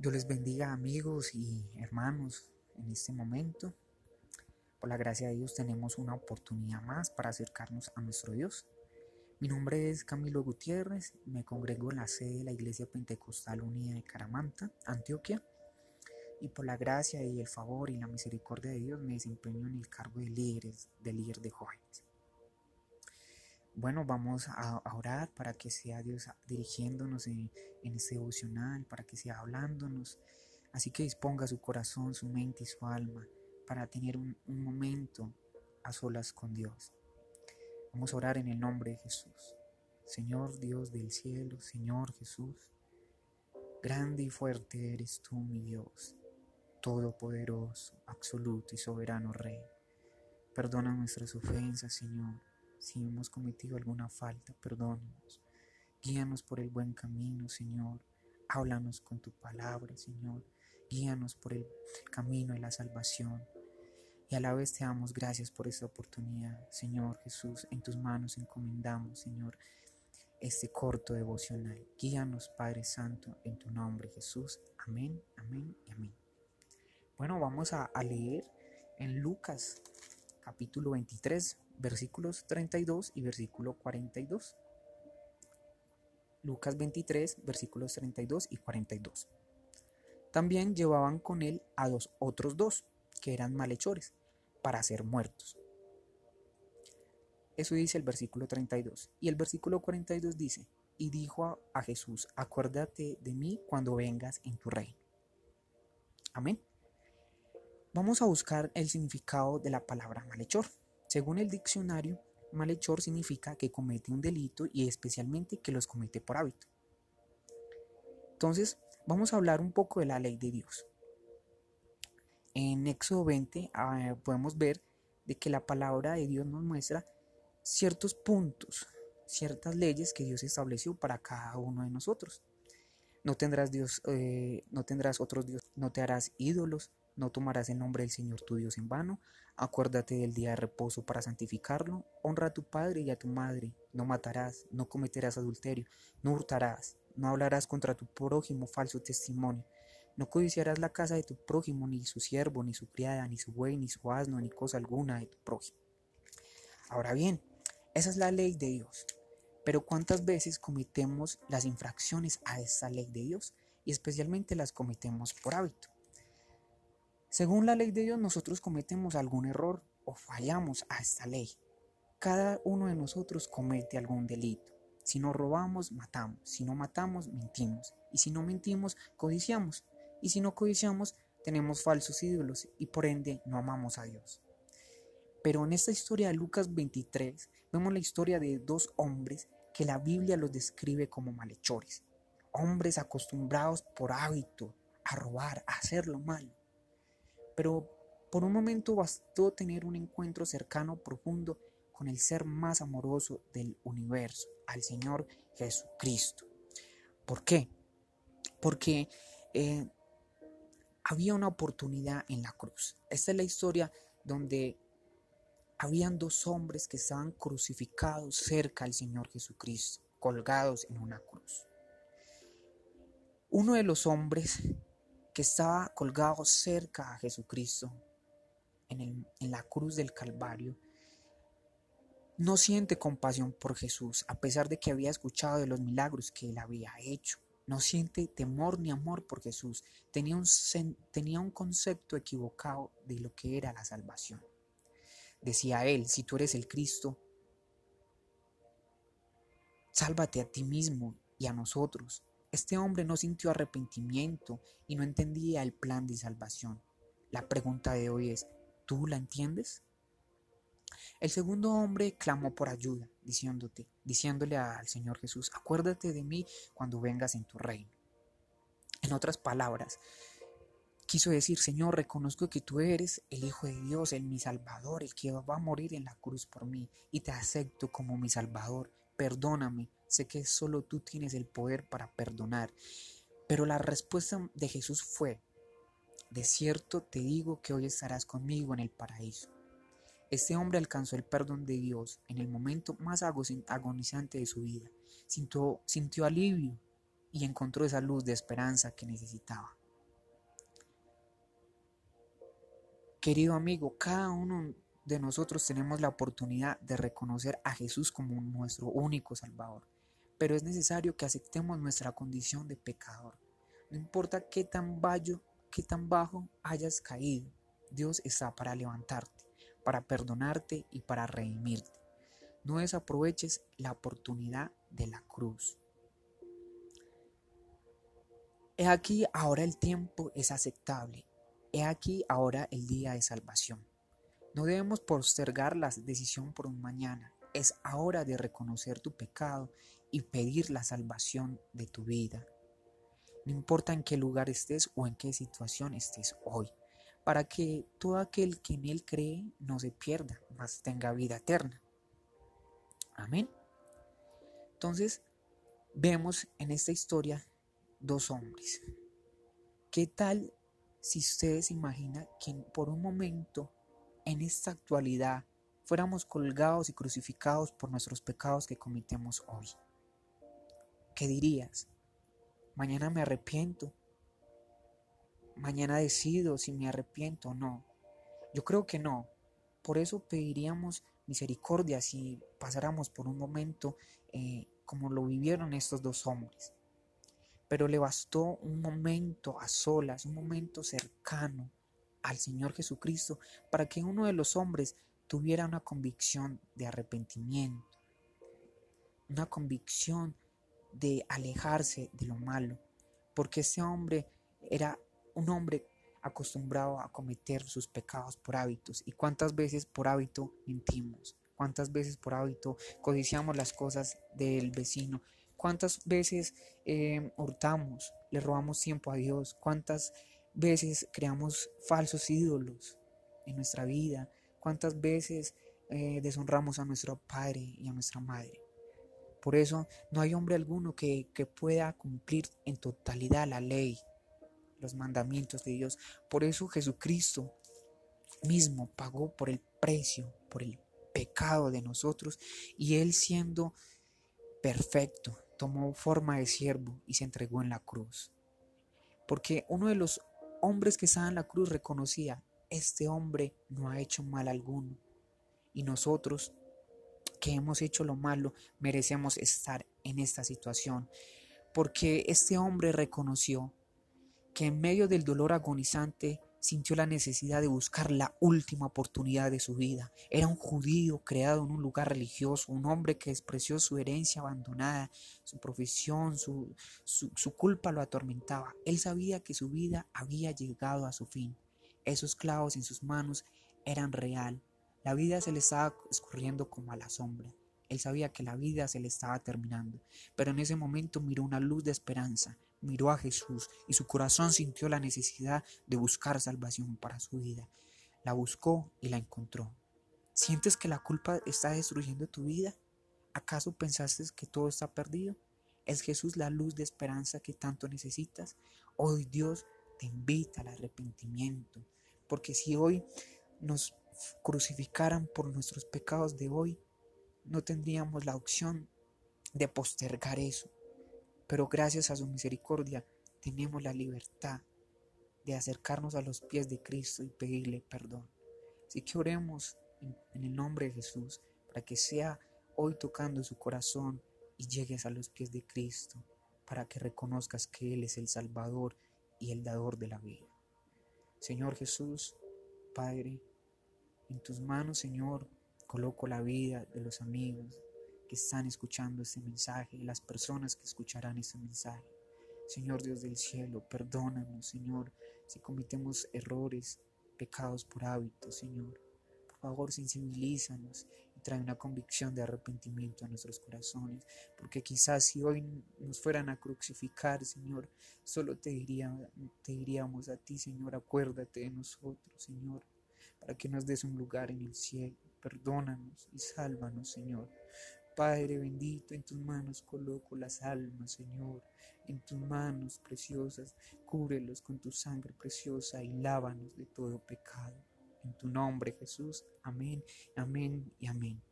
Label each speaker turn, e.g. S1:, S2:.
S1: Dios les bendiga amigos y hermanos en este momento. Por la gracia de Dios tenemos una oportunidad más para acercarnos a nuestro Dios. Mi nombre es Camilo Gutiérrez, me congrego en la sede de la Iglesia Pentecostal Unida de Caramanta, Antioquia, y por la gracia y el favor y la misericordia de Dios me desempeño en el cargo de líderes, de líder de jóvenes. Bueno, vamos a, orar para que sea Dios dirigiéndonos en, este devocional, para que sea hablándonos. Así que disponga su corazón, su mente y su alma para tener un, un momento a solas con Dios. Vamos a orar en el nombre de Jesús. Señor Dios del cielo, Señor Jesús, grande y fuerte eres tú, mi Dios, todopoderoso, absoluto y soberano Rey. Perdona nuestras ofensas, Señor si hemos cometido alguna falta, perdónanos. Guíanos por el buen camino, Señor. Háblanos con tu palabra, Señor. Guíanos por el camino de la salvación. Y a la vez te damos gracias por esta oportunidad, Señor Jesús. En tus manos encomendamos, Señor, este corto devocional. Guíanos, Padre Santo, en tu nombre, Jesús. Amén, amén y amén. Bueno, vamos a, leer en Lucas capítulo 23, versículos 32 y versículo 42. Lucas 23, versículos 32 y 42. También llevaban con él a dos otros dos, que eran malhechores, para ser muertos. Eso dice el versículo 32. Y el versículo 42 dice, y dijo a Jesús, acuérdate de mí cuando vengas en tu reino. Amén. Vamos a buscar el significado de la palabra malhechor. Según el diccionario, malhechor significa que comete un delito y especialmente que los comete por hábito. Entonces, vamos a hablar un poco de la ley de Dios. En Éxodo 20 ah, podemos ver de que la palabra de Dios nos muestra ciertos puntos, ciertas leyes que Dios estableció para cada uno de nosotros. No tendrás Dios, eh, no tendrás otros dioses, no te harás ídolos, no tomarás el nombre del Señor tu Dios en vano. Acuérdate del día de reposo para santificarlo. Honra a tu padre y a tu madre. No matarás, no cometerás adulterio, no hurtarás, no hablarás contra tu prójimo falso testimonio. No codiciarás la casa de tu prójimo, ni su siervo, ni su criada, ni su buey, ni su asno, ni cosa alguna de tu prójimo. Ahora bien, esa es la ley de Dios. Pero ¿cuántas veces cometemos las infracciones a esa ley de Dios? Y especialmente las cometemos por hábito. Según la ley de Dios, nosotros cometemos algún error o fallamos a esta ley. Cada uno de nosotros comete algún delito. Si no robamos, matamos. Si no matamos, mentimos. Y si no mentimos, codiciamos. Y si no codiciamos, tenemos falsos ídolos y por ende no amamos a Dios. Pero en esta historia de Lucas 23 vemos la historia de dos hombres que la Biblia los describe como malhechores. Hombres acostumbrados por hábito a robar, a hacer lo malo pero por un momento bastó tener un encuentro cercano, profundo, con el ser más amoroso del universo, al Señor Jesucristo. ¿Por qué? Porque eh, había una oportunidad en la cruz. Esta es la historia donde habían dos hombres que estaban crucificados cerca al Señor Jesucristo, colgados en una cruz. Uno de los hombres estaba colgado cerca a Jesucristo en, en la cruz del Calvario, no siente compasión por Jesús, a pesar de que había escuchado de los milagros que él había hecho. No siente temor ni amor por Jesús. Tenía un, tenía un concepto equivocado de lo que era la salvación. Decía él, si tú eres el Cristo, sálvate a ti mismo y a nosotros. Este hombre no sintió arrepentimiento y no entendía el plan de salvación. La pregunta de hoy es, ¿tú la entiendes? El segundo hombre clamó por ayuda, diciéndote, diciéndole al Señor Jesús, acuérdate de mí cuando vengas en tu reino. En otras palabras, quiso decir, Señor, reconozco que tú eres el Hijo de Dios, el mi Salvador, el que va a morir en la cruz por mí, y te acepto como mi Salvador. Perdóname, Sé que solo tú tienes el poder para perdonar. Pero la respuesta de Jesús fue, de cierto te digo que hoy estarás conmigo en el paraíso. Este hombre alcanzó el perdón de Dios en el momento más agonizante de su vida. Sintió, sintió alivio y encontró esa luz de esperanza que necesitaba. Querido amigo, cada uno de nosotros tenemos la oportunidad de reconocer a Jesús como nuestro único Salvador pero es necesario que aceptemos nuestra condición de pecador. No importa qué tan, bajo, qué tan bajo hayas caído, Dios está para levantarte, para perdonarte y para redimirte. No desaproveches la oportunidad de la cruz. He aquí ahora el tiempo es aceptable. He aquí ahora el día de salvación. No debemos postergar la decisión por un mañana. Es hora de reconocer tu pecado y pedir la salvación de tu vida. No importa en qué lugar estés o en qué situación estés hoy, para que todo aquel que en Él cree no se pierda, mas tenga vida eterna. Amén. Entonces, vemos en esta historia dos hombres. ¿Qué tal si ustedes imaginan que por un momento, en esta actualidad, fuéramos colgados y crucificados por nuestros pecados que cometemos hoy? ¿Qué dirías? Mañana me arrepiento. Mañana decido si me arrepiento o no. Yo creo que no. Por eso pediríamos misericordia si pasáramos por un momento eh, como lo vivieron estos dos hombres. Pero le bastó un momento a solas, un momento cercano al Señor Jesucristo para que uno de los hombres tuviera una convicción de arrepentimiento, una convicción de alejarse de lo malo, porque ese hombre era un hombre acostumbrado a cometer sus pecados por hábitos. ¿Y cuántas veces por hábito mentimos? ¿Cuántas veces por hábito codiciamos las cosas del vecino? ¿Cuántas veces eh, hurtamos, le robamos tiempo a Dios? ¿Cuántas veces creamos falsos ídolos en nuestra vida? ¿Cuántas veces eh, deshonramos a nuestro Padre y a nuestra Madre? Por eso no hay hombre alguno que, pueda cumplir en totalidad la ley, los mandamientos de Dios. Por eso Jesucristo mismo pagó por el precio, por el pecado de nosotros, y Él siendo perfecto, tomó forma de siervo y se entregó en la cruz. Porque uno de los hombres que estaba en la cruz reconocía, este hombre no ha hecho mal alguno. Y nosotros que hemos hecho lo malo, merecemos estar en esta situación. Porque este hombre reconoció que en medio del dolor agonizante sintió la necesidad de buscar la última oportunidad de su vida. Era un judío creado en un lugar religioso, un hombre que despreció su herencia abandonada, su profesión, su, su, culpa lo atormentaba. Él sabía que su vida había llegado a su fin. Esos clavos en sus manos eran real, la vida se le estaba escurriendo como a la sombra. Él sabía que la vida se le estaba terminando, pero en ese momento miró una luz de esperanza, miró a Jesús y su corazón sintió la necesidad de buscar salvación para su vida. La buscó y la encontró. ¿Sientes que la culpa está destruyendo tu vida? ¿Acaso pensaste que todo está perdido? ¿Es Jesús la luz de esperanza que tanto necesitas? Hoy Dios te invita al arrepentimiento, porque si hoy nos crucificaran por nuestros pecados de hoy, no tendríamos la opción de postergar eso. Pero gracias a su misericordia tenemos la libertad de acercarnos a los pies de Cristo y pedirle perdón. Así que oremos en, el nombre de Jesús para que sea hoy tocando su corazón y llegues a los pies de Cristo, para que reconozcas que Él es el Salvador y el dador de la vida. Señor Jesús, Padre, en tus manos, Señor, coloco la vida de los amigos que están escuchando este mensaje y las personas que escucharán este mensaje. Señor Dios del cielo, perdónanos, Señor, si cometemos errores, pecados por hábito, Señor. Por favor, sensibilízanos trae una convicción de arrepentimiento a nuestros corazones, porque quizás si hoy nos fueran a crucificar, Señor, solo te, diría, te diríamos a ti, Señor, acuérdate de nosotros, Señor para que nos des un lugar en el cielo. Perdónanos y sálvanos, Señor. Padre bendito, en tus manos coloco las almas, Señor. En tus manos preciosas, cúbrelos con tu sangre preciosa y lávanos de todo pecado. En tu nombre, Jesús. Amén, amén y amén.